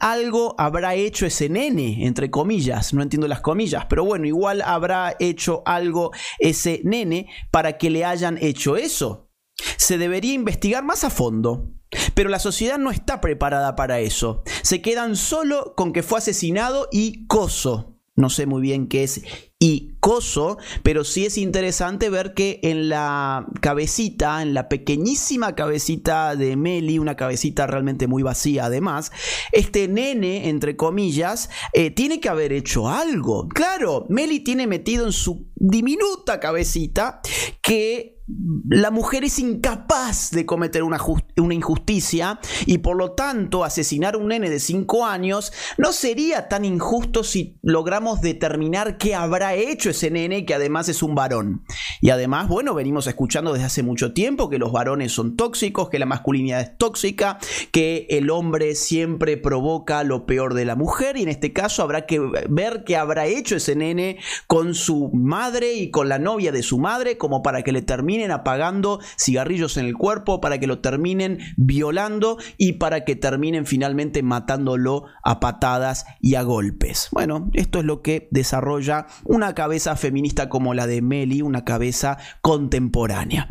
algo habrá hecho ese nene, entre comillas, no entiendo las comillas, pero bueno, igual habrá hecho algo ese nene para que le hayan hecho eso. Se debería investigar más a fondo. Pero la sociedad no está preparada para eso. Se quedan solo con que fue asesinado y coso. No sé muy bien qué es y coso, pero sí es interesante ver que en la cabecita, en la pequeñísima cabecita de Meli, una cabecita realmente muy vacía además, este nene, entre comillas, eh, tiene que haber hecho algo. Claro, Meli tiene metido en su diminuta cabecita que la mujer es incapaz de cometer una, una, injusticia y por lo tanto asesinar a un nene de 5 años no sería tan injusto si logramos determinar qué habrá hecho ese nene que además es un varón. Y además, bueno, venimos escuchando desde hace mucho tiempo que los varones son tóxicos, que la masculinidad es tóxica, que el hombre siempre provoca lo peor de la mujer y en este caso habrá que ver qué habrá hecho ese nene con su madre y con la novia de su madre como para que le termine apagando cigarrillos en el cuerpo, para que lo terminen violando y para que terminen finalmente matándolo a patadas y a golpes. Bueno, esto es lo que desarrolla una cabeza feminista como la de Meli, una cabeza contemporánea.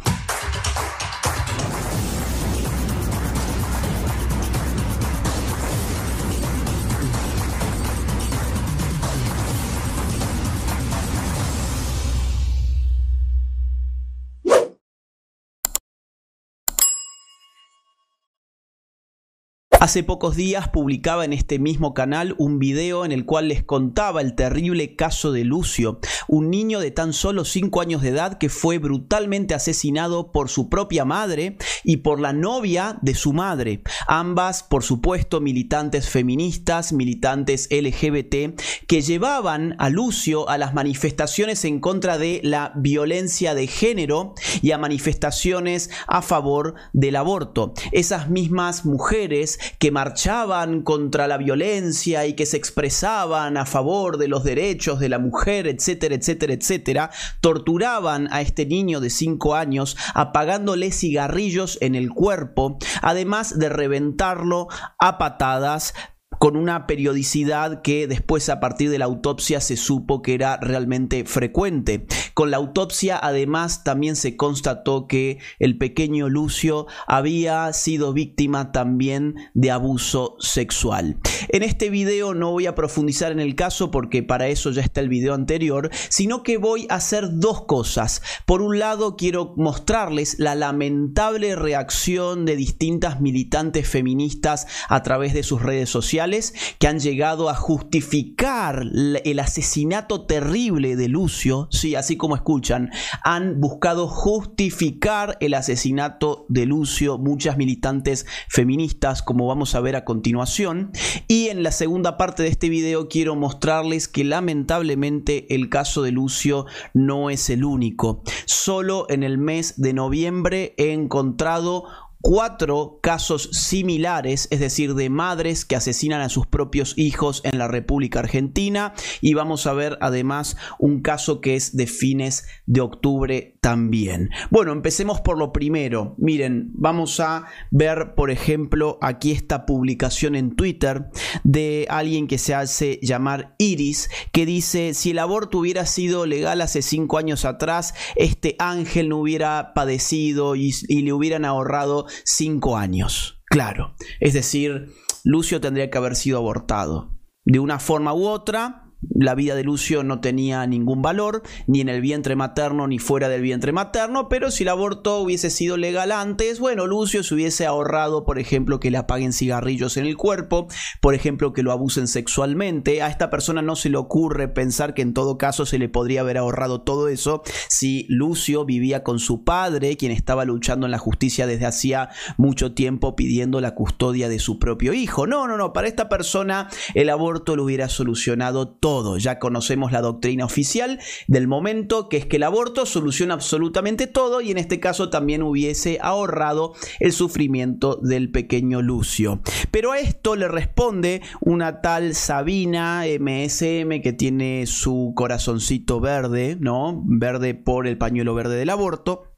Hace pocos días publicaba en este mismo canal un video en el cual les contaba el terrible caso de Lucio, un niño de tan solo 5 años de edad que fue brutalmente asesinado por su propia madre y por la novia de su madre, ambas por supuesto militantes feministas, militantes LGBT, que llevaban a Lucio a las manifestaciones en contra de la violencia de género y a manifestaciones a favor del aborto. Esas mismas mujeres que marchaban contra la violencia y que se expresaban a favor de los derechos de la mujer, etcétera, etcétera, etcétera, torturaban a este niño de 5 años apagándole cigarrillos en el cuerpo, además de reventarlo a patadas con una periodicidad que después a partir de la autopsia se supo que era realmente frecuente. Con la autopsia además también se constató que el pequeño Lucio había sido víctima también de abuso sexual. En este video no voy a profundizar en el caso porque para eso ya está el video anterior, sino que voy a hacer dos cosas. Por un lado quiero mostrarles la lamentable reacción de distintas militantes feministas a través de sus redes sociales que han llegado a justificar el asesinato terrible de Lucio, sí, así como escuchan, han buscado justificar el asesinato de Lucio, muchas militantes feministas, como vamos a ver a continuación, y en la segunda parte de este video quiero mostrarles que lamentablemente el caso de Lucio no es el único. Solo en el mes de noviembre he encontrado cuatro casos similares, es decir, de madres que asesinan a sus propios hijos en la República Argentina. Y vamos a ver además un caso que es de fines de octubre también. Bueno, empecemos por lo primero. Miren, vamos a ver, por ejemplo, aquí esta publicación en Twitter de alguien que se hace llamar Iris, que dice, si el aborto hubiera sido legal hace cinco años atrás, este ángel no hubiera padecido y, y le hubieran ahorrado cinco años. Claro. Es decir, Lucio tendría que haber sido abortado. De una forma u otra, la vida de Lucio no tenía ningún valor, ni en el vientre materno ni fuera del vientre materno, pero si el aborto hubiese sido legal antes, bueno, Lucio se hubiese ahorrado, por ejemplo, que le apaguen cigarrillos en el cuerpo, por ejemplo, que lo abusen sexualmente. A esta persona no se le ocurre pensar que en todo caso se le podría haber ahorrado todo eso si Lucio vivía con su padre, quien estaba luchando en la justicia desde hacía mucho tiempo pidiendo la custodia de su propio hijo. No, no, no, para esta persona el aborto lo hubiera solucionado todo ya conocemos la doctrina oficial del momento, que es que el aborto soluciona absolutamente todo y en este caso también hubiese ahorrado el sufrimiento del pequeño Lucio. Pero a esto le responde una tal Sabina MSM que tiene su corazoncito verde, ¿no? Verde por el pañuelo verde del aborto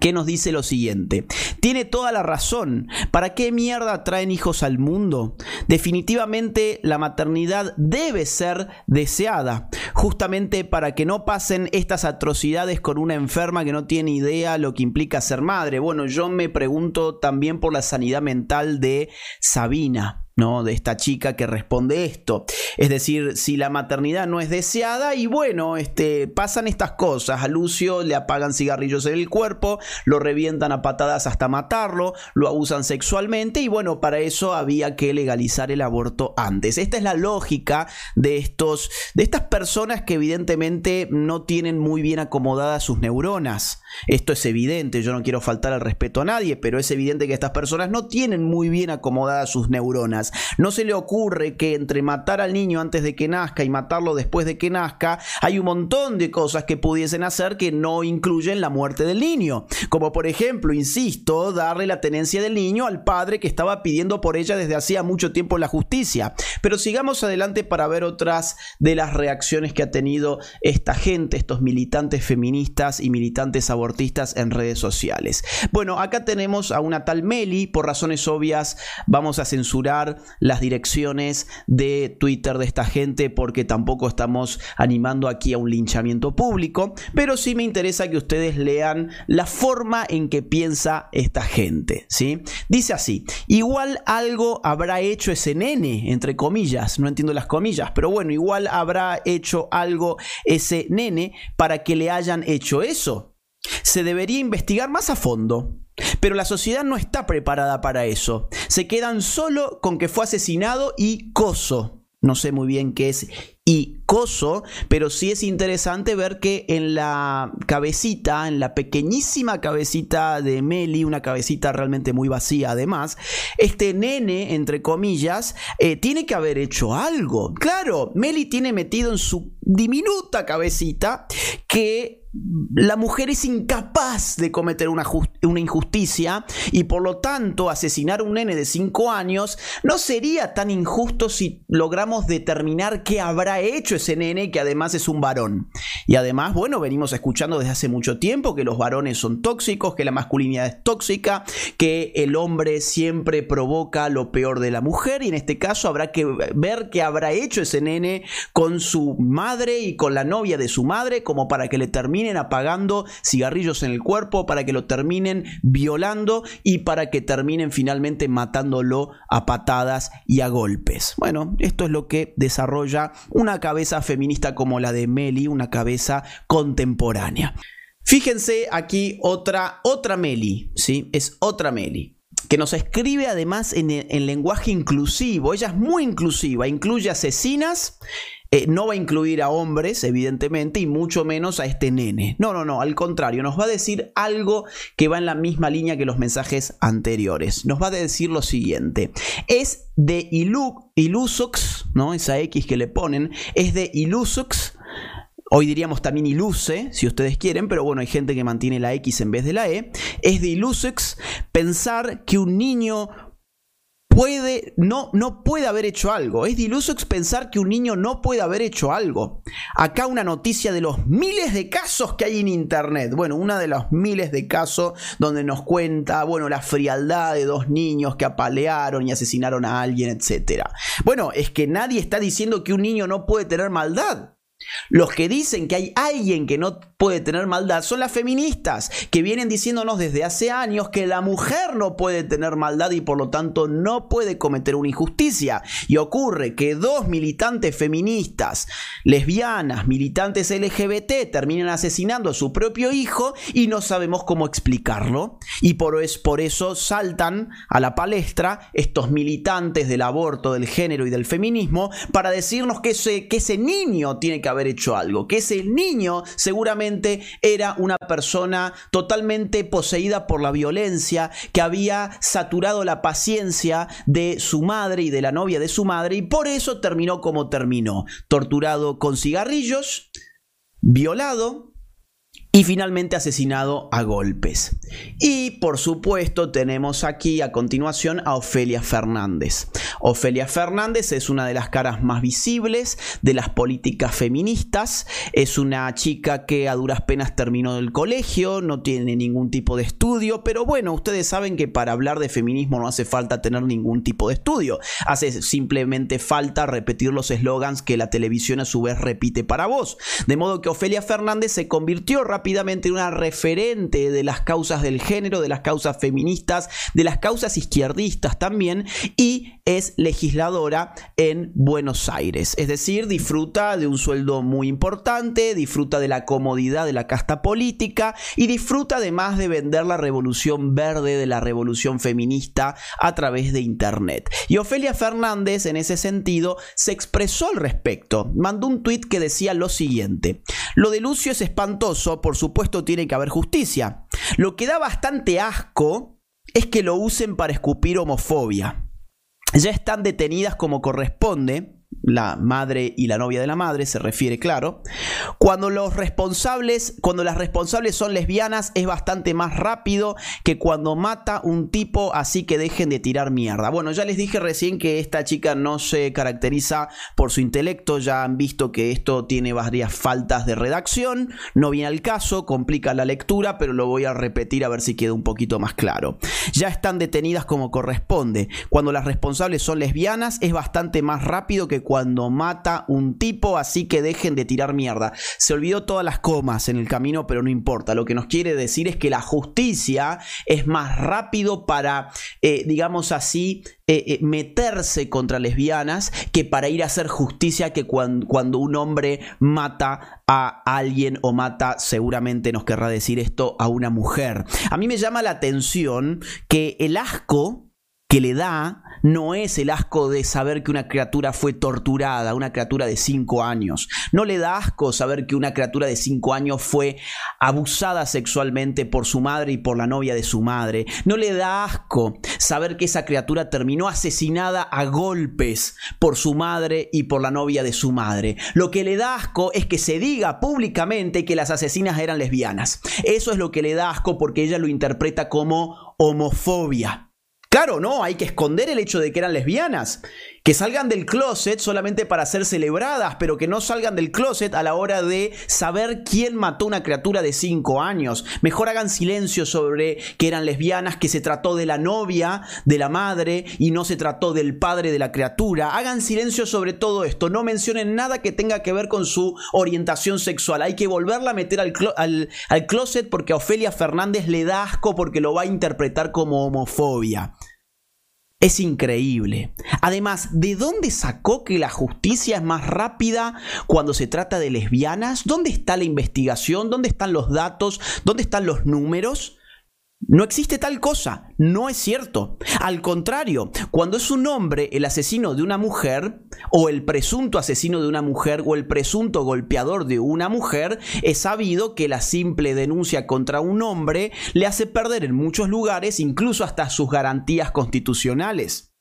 que nos dice lo siguiente. Tiene toda la razón. ¿Para qué mierda traen hijos al mundo? Definitivamente la maternidad debe ser deseada, justamente para que no pasen estas atrocidades con una enferma que no tiene idea lo que implica ser madre. Bueno, yo me pregunto también por la sanidad mental de Sabina. ¿No? De esta chica que responde esto. Es decir, si la maternidad no es deseada y bueno, este, pasan estas cosas. A Lucio le apagan cigarrillos en el cuerpo, lo revientan a patadas hasta matarlo, lo abusan sexualmente y bueno, para eso había que legalizar el aborto antes. Esta es la lógica de estos, de estas personas que evidentemente no tienen muy bien acomodadas sus neuronas. Esto es evidente, yo no quiero faltar al respeto a nadie, pero es evidente que estas personas no tienen muy bien acomodadas sus neuronas. No se le ocurre que entre matar al niño antes de que nazca y matarlo después de que nazca, hay un montón de cosas que pudiesen hacer que no incluyen la muerte del niño. Como por ejemplo, insisto, darle la tenencia del niño al padre que estaba pidiendo por ella desde hacía mucho tiempo la justicia. Pero sigamos adelante para ver otras de las reacciones que ha tenido esta gente, estos militantes feministas y militantes abortistas en redes sociales. Bueno, acá tenemos a una tal Meli, por razones obvias vamos a censurar las direcciones de Twitter de esta gente porque tampoco estamos animando aquí a un linchamiento público, pero sí me interesa que ustedes lean la forma en que piensa esta gente, ¿sí? Dice así, igual algo habrá hecho ese nene, entre comillas, no entiendo las comillas, pero bueno, igual habrá hecho algo ese nene para que le hayan hecho eso. Se debería investigar más a fondo. Pero la sociedad no está preparada para eso. Se quedan solo con que fue asesinado y coso. No sé muy bien qué es y coso, pero sí es interesante ver que en la cabecita, en la pequeñísima cabecita de Meli, una cabecita realmente muy vacía además, este nene, entre comillas, eh, tiene que haber hecho algo. Claro, Meli tiene metido en su diminuta cabecita que la mujer es incapaz de cometer una, una, injusticia y por lo tanto asesinar a un nene de 5 años no sería tan injusto si logramos determinar qué habrá hecho ese nene que además es un varón. Y además, bueno, venimos escuchando desde hace mucho tiempo que los varones son tóxicos, que la masculinidad es tóxica, que el hombre siempre provoca lo peor de la mujer y en este caso habrá que ver qué habrá hecho ese nene con su madre y con la novia de su madre como para que le termine apagando cigarrillos en el cuerpo, para que lo terminen violando y para que terminen finalmente matándolo a patadas y a golpes. Bueno, esto es lo que desarrolla una cabeza feminista como la de Meli, una cabeza contemporánea. Fíjense aquí otra, otra Meli, ¿sí? Es otra Meli que nos escribe además en, lenguaje inclusivo. Ella es muy inclusiva, incluye asesinas eh, no va a incluir a hombres, evidentemente, y mucho menos a este nene. No, no, no, al contrario, nos va a decir algo que va en la misma línea que los mensajes anteriores. Nos va a decir lo siguiente. Es de ilu Ilusux, ¿no? Esa X que le ponen, es de Ilusux. Hoy diríamos también iluce, si ustedes quieren, pero bueno, hay gente que mantiene la X en vez de la E. Es de Ilusux pensar que un niño puede, no, no puede haber hecho algo. Es diluso pensar que un niño no puede haber hecho algo. Acá una noticia de los miles de casos que hay en Internet. Bueno, una de los miles de casos donde nos cuenta, bueno, la frialdad de dos niños que apalearon y asesinaron a alguien, etc. Bueno, es que nadie está diciendo que un niño no puede tener maldad. Los que dicen que hay alguien que no puede tener maldad son las feministas, que vienen diciéndonos desde hace años que la mujer no puede tener maldad y por lo tanto no puede cometer una injusticia. Y ocurre que dos militantes feministas, lesbianas, militantes LGBT, terminan asesinando a su propio hijo y no sabemos cómo explicarlo. Y por, es, por eso saltan a la palestra estos militantes del aborto, del género y del feminismo para decirnos que ese, que ese niño tiene que haber hecho algo, que ese niño seguramente era una persona totalmente poseída por la violencia, que había saturado la paciencia de su madre y de la novia de su madre y por eso terminó como terminó, torturado con cigarrillos, violado y finalmente asesinado a golpes. Y por supuesto tenemos aquí a continuación a Ofelia Fernández. Ofelia Fernández es una de las caras más visibles de las políticas feministas, es una chica que a duras penas terminó el colegio, no tiene ningún tipo de estudio, pero bueno, ustedes saben que para hablar de feminismo no hace falta tener ningún tipo de estudio, hace simplemente falta repetir los eslogans que la televisión a su vez repite para vos. De modo que Ofelia Fernández se convirtió rápidamente rápidamente una referente de las causas del género, de las causas feministas, de las causas izquierdistas también, y es legisladora en Buenos Aires. Es decir, disfruta de un sueldo muy importante, disfruta de la comodidad de la casta política y disfruta además de vender la revolución verde, de la revolución feminista a través de Internet. Y Ofelia Fernández, en ese sentido, se expresó al respecto. Mandó un tuit que decía lo siguiente. Lo de Lucio es espantoso por supuesto tiene que haber justicia. Lo que da bastante asco es que lo usen para escupir homofobia. Ya están detenidas como corresponde la madre y la novia de la madre, se refiere, claro. Cuando los responsables, cuando las responsables son lesbianas, es bastante más rápido que cuando mata un tipo, así que dejen de tirar mierda. Bueno, ya les dije recién que esta chica no se caracteriza por su intelecto, ya han visto que esto tiene varias faltas de redacción, no viene al caso, complica la lectura, pero lo voy a repetir a ver si queda un poquito más claro. Ya están detenidas como corresponde. Cuando las responsables son lesbianas, es bastante más rápido que cuando mata un tipo, así que dejen de tirar mierda. Se olvidó todas las comas en el camino, pero no importa. Lo que nos quiere decir es que la justicia es más rápido para, eh, digamos así, eh, eh, meterse contra lesbianas que para ir a hacer justicia que cuando, cuando, un hombre mata a alguien o mata, seguramente nos querrá decir esto, a una mujer. A mí me llama la atención que el asco que le da no es el asco de saber que una criatura fue torturada, una criatura de 5 años. No le da asco saber que una criatura de 5 años fue abusada sexualmente por su madre y por la novia de su madre. No le da asco saber que esa criatura terminó asesinada a golpes por su madre y por la novia de su madre. Lo que le da asco es que se diga públicamente que las asesinas eran lesbianas. Eso es lo que le da asco porque ella lo interpreta como homofobia. Claro, no, hay que esconder el hecho de que eran lesbianas que salgan del closet solamente para ser celebradas, pero que no salgan del closet a la hora de saber quién mató una criatura de 5 años. Mejor hagan silencio sobre que eran lesbianas, que se trató de la novia, de la madre y no se trató del padre de la criatura. Hagan silencio sobre todo esto, no mencionen nada que tenga que ver con su orientación sexual. Hay que volverla a meter al, al, al closet porque a Ofelia Fernández le da asco porque lo va a interpretar como homofobia. Es increíble. Además, ¿de dónde sacó que la justicia es más rápida cuando se trata de lesbianas? ¿Dónde está la investigación? ¿Dónde están los datos? ¿Dónde están los números? No existe tal cosa, no es cierto. Al contrario, cuando es un hombre el asesino de una mujer, o el presunto asesino de una mujer, o el presunto golpeador de una mujer, es sabido que la simple denuncia contra un hombre le hace perder en muchos lugares incluso hasta sus garantías constitucionales.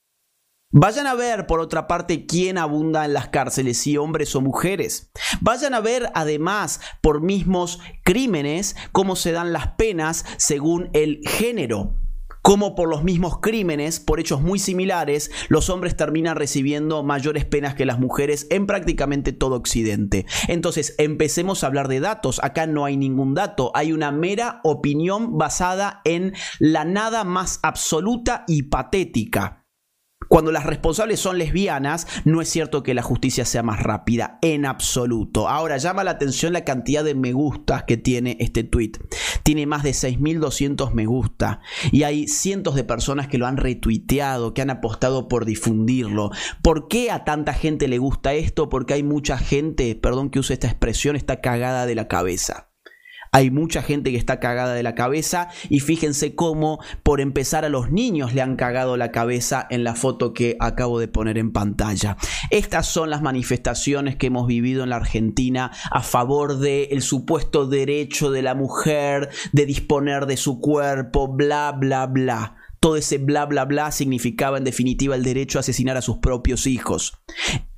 Vayan a ver, por otra parte, quién abunda en las cárceles, si hombres o mujeres. Vayan a ver, además, por mismos crímenes, cómo se dan las penas según el género. Cómo por los mismos crímenes, por hechos muy similares, los hombres terminan recibiendo mayores penas que las mujeres en prácticamente todo Occidente. Entonces, empecemos a hablar de datos. Acá no hay ningún dato, hay una mera opinión basada en la nada más absoluta y patética. Cuando las responsables son lesbianas, no es cierto que la justicia sea más rápida, en absoluto. Ahora, llama la atención la cantidad de me gustas que tiene este tweet. Tiene más de 6.200 me gusta y hay cientos de personas que lo han retuiteado, que han apostado por difundirlo. ¿Por qué a tanta gente le gusta esto? Porque hay mucha gente, perdón que use esta expresión, está cagada de la cabeza. Hay mucha gente que está cagada de la cabeza y fíjense cómo por empezar a los niños le han cagado la cabeza en la foto que acabo de poner en pantalla. Estas son las manifestaciones que hemos vivido en la Argentina a favor del supuesto derecho de la mujer de disponer de su cuerpo, bla, bla, bla. Todo ese bla, bla, bla significaba en definitiva el derecho a asesinar a sus propios hijos.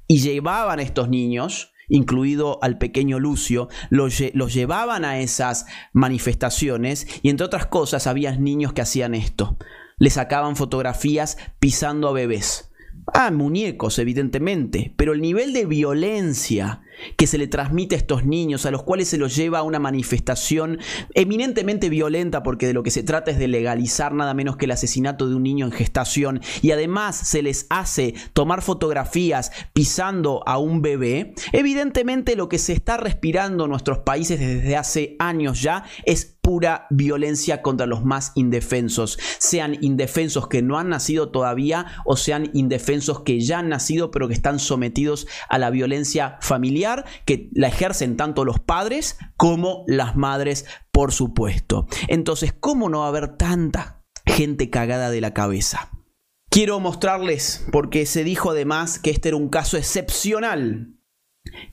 Y llevaban estos niños incluido al pequeño Lucio, los, llevaban a esas manifestaciones y entre otras cosas había niños que hacían esto. Le sacaban fotografías pisando a bebés. Ah, muñecos, evidentemente, pero el nivel de violencia que se le transmite a estos niños, a los cuales se los lleva a una manifestación eminentemente violenta, porque de lo que se trata es de legalizar nada menos que el asesinato de un niño en gestación, y además se les hace tomar fotografías pisando a un bebé, evidentemente lo que se está respirando en nuestros países desde hace años ya es pura violencia contra los más indefensos, sean indefensos que no han nacido todavía o sean indefensos que ya han nacido pero que están sometidos a la violencia familiar que la ejercen tanto los padres como las madres, por supuesto. Entonces, ¿cómo no va a haber tanta gente cagada de la cabeza? Quiero mostrarles, porque se dijo además que este era un caso excepcional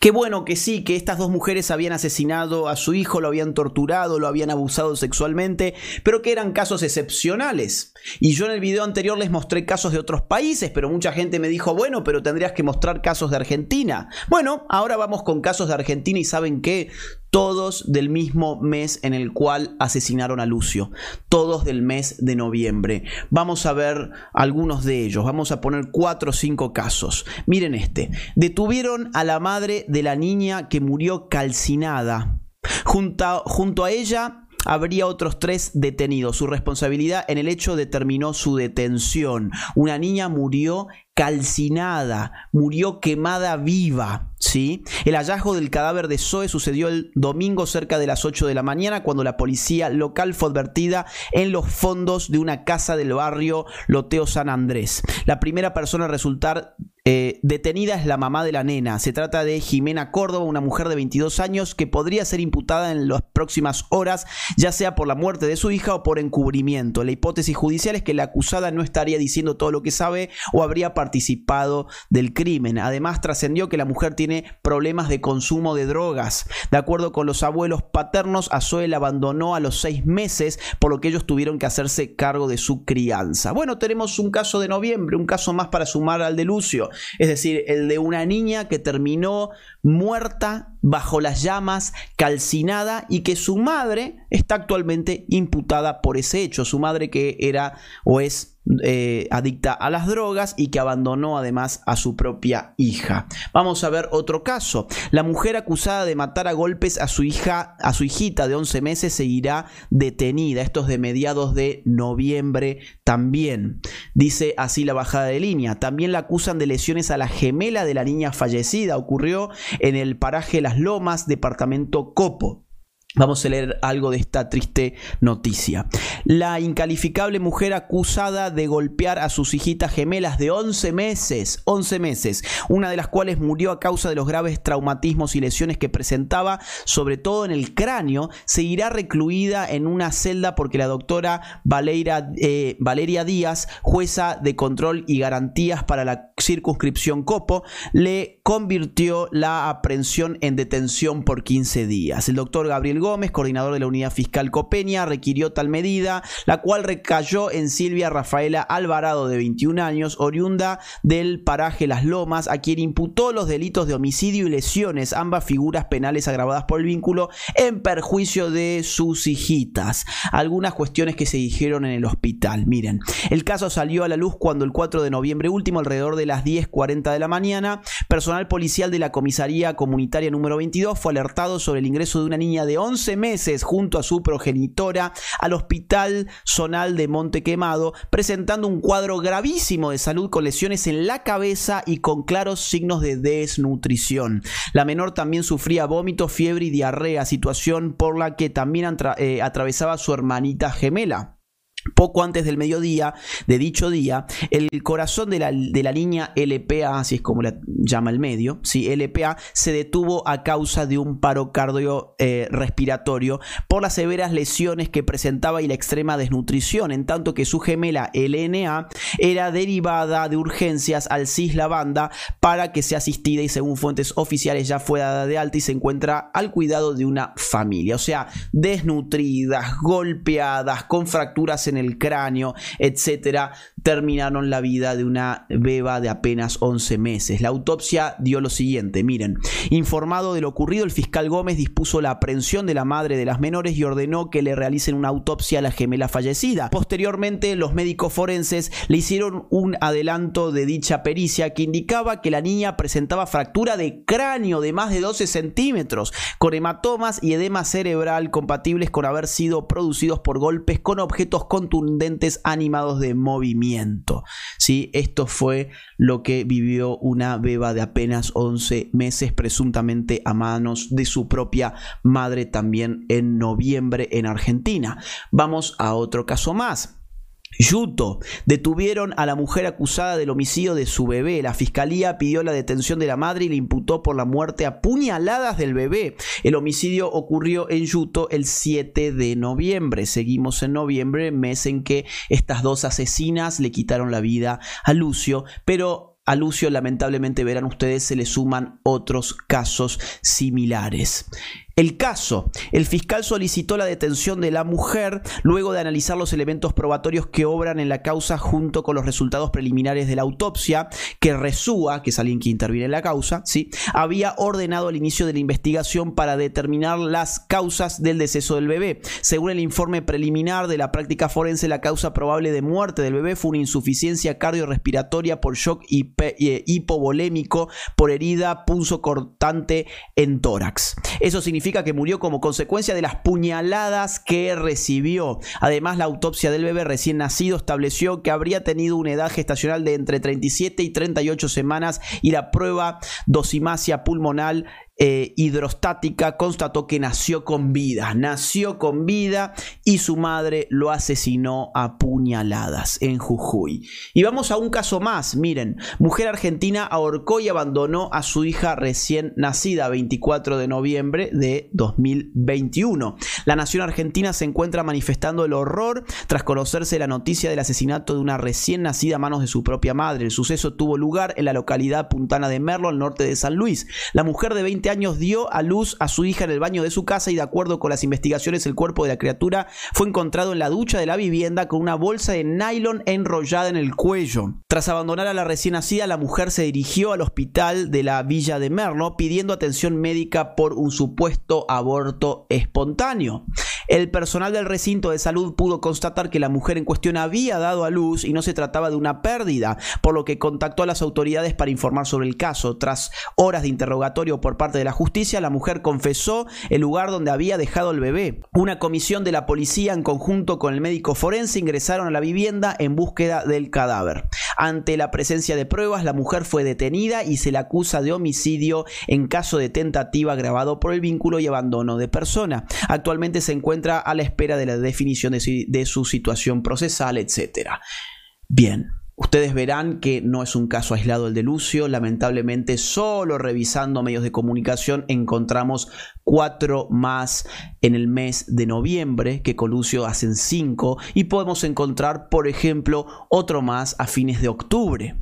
Qué bueno que sí, que estas dos mujeres habían asesinado a su hijo, lo habían torturado, lo habían abusado sexualmente, pero que eran casos excepcionales. Y yo en el video anterior les mostré casos de otros países, pero mucha gente me dijo, bueno, pero tendrías que mostrar casos de Argentina. Bueno, ahora vamos con casos de Argentina y saben qué, todos del mismo mes en el cual asesinaron a Lucio, todos del mes de noviembre. Vamos a ver algunos de ellos, vamos a poner cuatro o cinco casos. Miren este, detuvieron a la madre de la niña que murió calcinada. Junto a ella habría otros tres detenidos. Su responsabilidad en el hecho determinó su detención. Una niña murió calcinada, murió quemada viva. ¿Sí? El hallazgo del cadáver de Zoe sucedió el domingo cerca de las 8 de la mañana cuando la policía local fue advertida en los fondos de una casa del barrio Loteo San Andrés. La primera persona a resultar eh, detenida es la mamá de la nena. Se trata de Jimena Córdoba, una mujer de 22 años que podría ser imputada en las próximas horas, ya sea por la muerte de su hija o por encubrimiento. La hipótesis judicial es que la acusada no estaría diciendo todo lo que sabe o habría participado del crimen. Además, trascendió que la mujer tiene problemas de consumo de drogas. De acuerdo con los abuelos paternos, a Zoe la abandonó a los seis meses, por lo que ellos tuvieron que hacerse cargo de su crianza. Bueno, tenemos un caso de noviembre, un caso más para sumar al de Lucio. Es decir, el de una niña que terminó muerta bajo las llamas, calcinada y que su madre está actualmente imputada por ese hecho. Su madre que era o es eh, adicta a las drogas y que abandonó además a su propia hija. Vamos a ver otro caso. La mujer acusada de matar a golpes a su hija, a su hijita de 11 meses seguirá detenida. Esto es de mediados de noviembre también. Dice así la bajada de línea. También la acusan de lesiones a la gemela de la niña fallecida. Ocurrió en el paraje Las Lomas, departamento Copo. Vamos a leer algo de esta triste noticia. La incalificable mujer acusada de golpear a sus hijitas gemelas de 11 meses, 11 meses, una de las cuales murió a causa de los graves traumatismos y lesiones que presentaba, sobre todo en el cráneo, seguirá recluida en una celda porque la doctora Valeria, eh, Valeria Díaz, jueza de control y garantías para la circunscripción Copo, le convirtió la aprehensión en detención por 15 días. El doctor Gabriel Gómez, coordinador de la unidad fiscal Copeña, requirió tal medida, la cual recayó en Silvia Rafaela Alvarado, de 21 años, oriunda del paraje Las Lomas, a quien imputó los delitos de homicidio y lesiones, ambas figuras penales agravadas por el vínculo, en perjuicio de sus hijitas. Algunas cuestiones que se dijeron en el hospital. Miren, el caso salió a la luz cuando el 4 de noviembre último, alrededor de las 10.40 de la mañana, personal policial de la comisaría comunitaria número 22 fue alertado sobre el ingreso de una niña de 11 11 meses junto a su progenitora al Hospital Zonal de Monte Quemado, presentando un cuadro gravísimo de salud con lesiones en la cabeza y con claros signos de desnutrición. La menor también sufría vómito, fiebre y diarrea, situación por la que también eh, atravesaba su hermanita gemela. Poco antes del mediodía de dicho día, el corazón de la, de la, línea LPA, así es como la llama el medio, ¿sí? LPA, se detuvo a causa de un paro cardio eh, respiratorio por las severas lesiones que presentaba y la extrema desnutrición, en tanto que su gemela LNA era derivada de urgencias al CIS Banda para que sea asistida y según fuentes oficiales ya fue dada de alta y se encuentra al cuidado de una familia. O sea, desnutridas, golpeadas, con fracturas en el cráneo, etcétera. Terminaron la vida de una beba de apenas 11 meses. La autopsia dio lo siguiente, miren, informado de lo ocurrido, el fiscal Gómez dispuso la aprehensión de la madre de las menores y ordenó que le realicen una autopsia a la gemela fallecida. Posteriormente, los médicos forenses le hicieron un adelanto de dicha pericia que indicaba que la niña presentaba fractura de cráneo de más de 12 centímetros, con hematomas y edema cerebral compatibles con haber sido producidos por golpes con objetos contundentes animados de movimiento. ¿Sí? Esto fue lo que vivió una beba de apenas 11 meses, presuntamente a manos de su propia madre también en noviembre en Argentina. Vamos a otro caso más. Yuto. Detuvieron a la mujer acusada del homicidio de su bebé. La fiscalía pidió la detención de la madre y le imputó por la muerte a puñaladas del bebé. El homicidio ocurrió en Yuto el 7 de noviembre. Seguimos en noviembre, mes en que estas dos asesinas le quitaron la vida a Lucio, pero a Lucio lamentablemente verán ustedes se le suman otros casos similares. El caso, el fiscal solicitó la detención de la mujer luego de analizar los elementos probatorios que obran en la causa junto con los resultados preliminares de la autopsia que Resúa, que es alguien que interviene en la causa, ¿sí? había ordenado el inicio de la investigación para determinar las causas del deceso del bebé. Según el informe preliminar de la práctica forense, la causa probable de muerte del bebé fue una insuficiencia cardiorrespiratoria por shock eh, hipovolémico por herida punzo cortante en tórax. Eso significa que murió como consecuencia de las puñaladas que recibió. Además, la autopsia del bebé recién nacido estableció que habría tenido una edad gestacional de entre 37 y 38 semanas y la prueba dosimacia pulmonar eh, hidrostática constató que nació con vida, nació con vida y su madre lo asesinó a puñaladas en Jujuy. Y vamos a un caso más, miren, mujer argentina ahorcó y abandonó a su hija recién nacida 24 de noviembre de 2021. La nación argentina se encuentra manifestando el horror tras conocerse la noticia del asesinato de una recién nacida a manos de su propia madre. El suceso tuvo lugar en la localidad puntana de Merlo, al norte de San Luis. La mujer de 20 años dio a luz a su hija en el baño de su casa y de acuerdo con las investigaciones el cuerpo de la criatura fue encontrado en la ducha de la vivienda con una bolsa de nylon enrollada en el cuello. Tras abandonar a la recién nacida, la mujer se dirigió al hospital de la villa de Merlo pidiendo atención médica por un supuesto aborto espontáneo. El personal del recinto de salud pudo constatar que la mujer en cuestión había dado a luz y no se trataba de una pérdida, por lo que contactó a las autoridades para informar sobre el caso. Tras horas de interrogatorio por parte de la justicia, la mujer confesó el lugar donde había dejado el bebé. Una comisión de la policía en conjunto con el médico forense ingresaron a la vivienda en búsqueda del cadáver. Ante la presencia de pruebas, la mujer fue detenida y se le acusa de homicidio en caso de tentativa agravado por el vínculo y abandono de persona. Actualmente se encuentra a la espera de la definición de su, situación procesal, etc. Bien, Ustedes verán que no es un caso aislado el de Lucio, lamentablemente solo revisando medios de comunicación encontramos cuatro más en el mes de noviembre, que con Lucio hacen cinco, y podemos encontrar, por ejemplo, otro más a fines de octubre.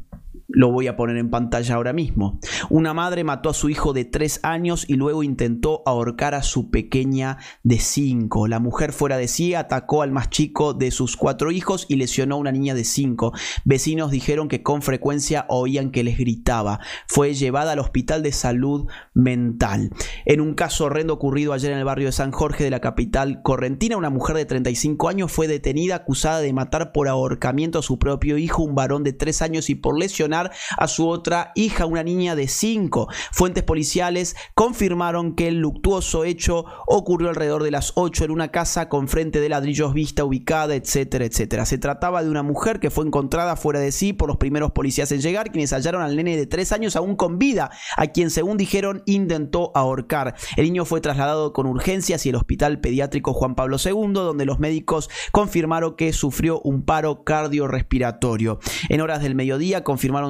Lo voy a poner en pantalla ahora mismo. Una madre mató a su hijo de 3 años y luego intentó ahorcar a su pequeña de 5. La mujer fuera de sí atacó al más chico de sus cuatro hijos y lesionó a una niña de 5. Vecinos dijeron que con frecuencia oían que les gritaba. Fue llevada al hospital de salud mental. En un caso horrendo ocurrido ayer en el barrio de San Jorge de la capital correntina, una mujer de 35 años fue detenida acusada de matar por ahorcamiento a su propio hijo, un varón de 3 años y por lesionar a su otra hija, una niña de 5. Fuentes policiales confirmaron que el luctuoso hecho ocurrió alrededor de las 8 en una casa con frente de ladrillos vista ubicada, etcétera, etcétera. Se trataba de una mujer que fue encontrada fuera de sí por los primeros policías en llegar, quienes hallaron al nene de 3 años aún con vida, a quien según dijeron intentó ahorcar. El niño fue trasladado con urgencia hacia el hospital pediátrico Juan Pablo II, donde los médicos confirmaron que sufrió un paro cardiorrespiratorio. En horas del mediodía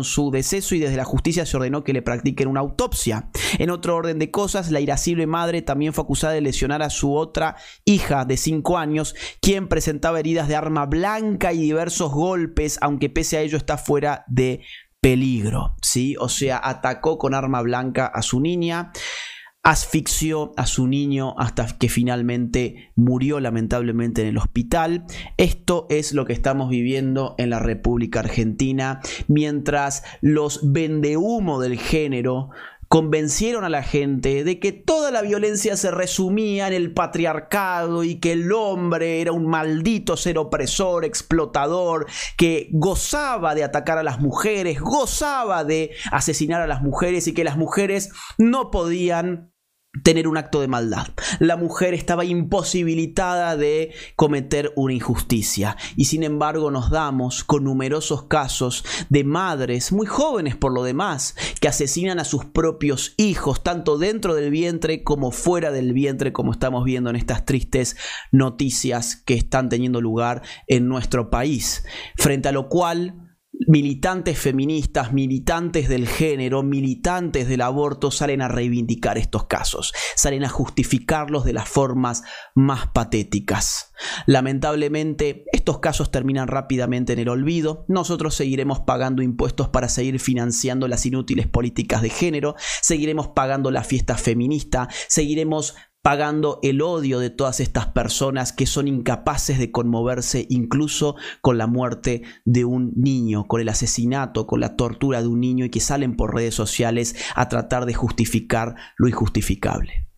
su deceso y desde la justicia se ordenó que le practiquen una autopsia. En otro orden de cosas, la irascible madre también fue acusada de lesionar a su otra hija de 5 años, quien presentaba heridas de arma blanca y diversos golpes, aunque pese a ello está fuera de peligro, ¿sí? O sea, atacó con arma blanca a su niña. Asfixió a su niño hasta que finalmente murió lamentablemente en el hospital. Esto es lo que estamos viviendo en la República Argentina, mientras los vendehumo del género convencieron a la gente de que toda la violencia se resumía en el patriarcado y que el hombre era un maldito ser opresor, explotador, que gozaba de atacar a las mujeres, gozaba de asesinar a las mujeres y que las mujeres no podían tener un acto de maldad. La mujer estaba imposibilitada de cometer una injusticia y sin embargo nos damos con numerosos casos de madres muy jóvenes por lo demás que asesinan a sus propios hijos tanto dentro del vientre como fuera del vientre como estamos viendo en estas tristes noticias que están teniendo lugar en nuestro país frente a lo cual militantes feministas, militantes del género, militantes del aborto salen a reivindicar estos casos, salen a justificarlos de las formas más patéticas. Lamentablemente, estos casos terminan rápidamente en el olvido, nosotros seguiremos pagando impuestos para seguir financiando las inútiles políticas de género, seguiremos pagando la fiesta feminista, seguiremos pagando el odio de todas estas personas que son incapaces de conmoverse incluso con la muerte de un niño, con el asesinato, con la tortura de un niño y que salen por redes sociales a tratar de justificar lo injustificable.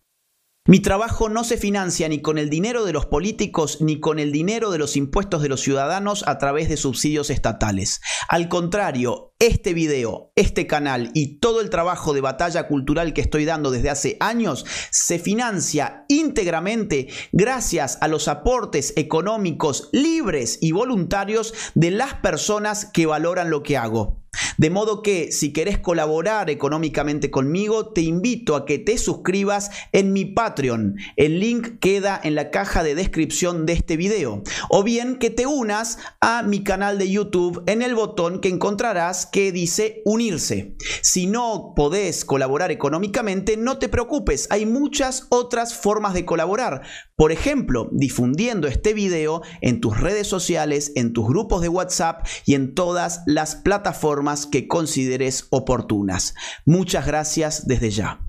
Mi trabajo no se financia ni con el dinero de los políticos ni con el dinero de los impuestos de los ciudadanos a través de subsidios estatales. Al contrario, este video, este canal y todo el trabajo de batalla cultural que estoy dando desde hace años se financia íntegramente gracias a los aportes económicos libres y voluntarios de las personas que valoran lo que hago. De modo que si querés colaborar económicamente conmigo, te invito a que te suscribas en mi Patreon. El link queda en la caja de descripción de este video. O bien que te unas a mi canal de YouTube en el botón que encontrarás que dice unirse. Si no podés colaborar económicamente, no te preocupes, hay muchas otras formas de colaborar. Por ejemplo, difundiendo este video en tus redes sociales, en tus grupos de WhatsApp y en todas las plataformas que consideres oportunas. Muchas gracias desde ya.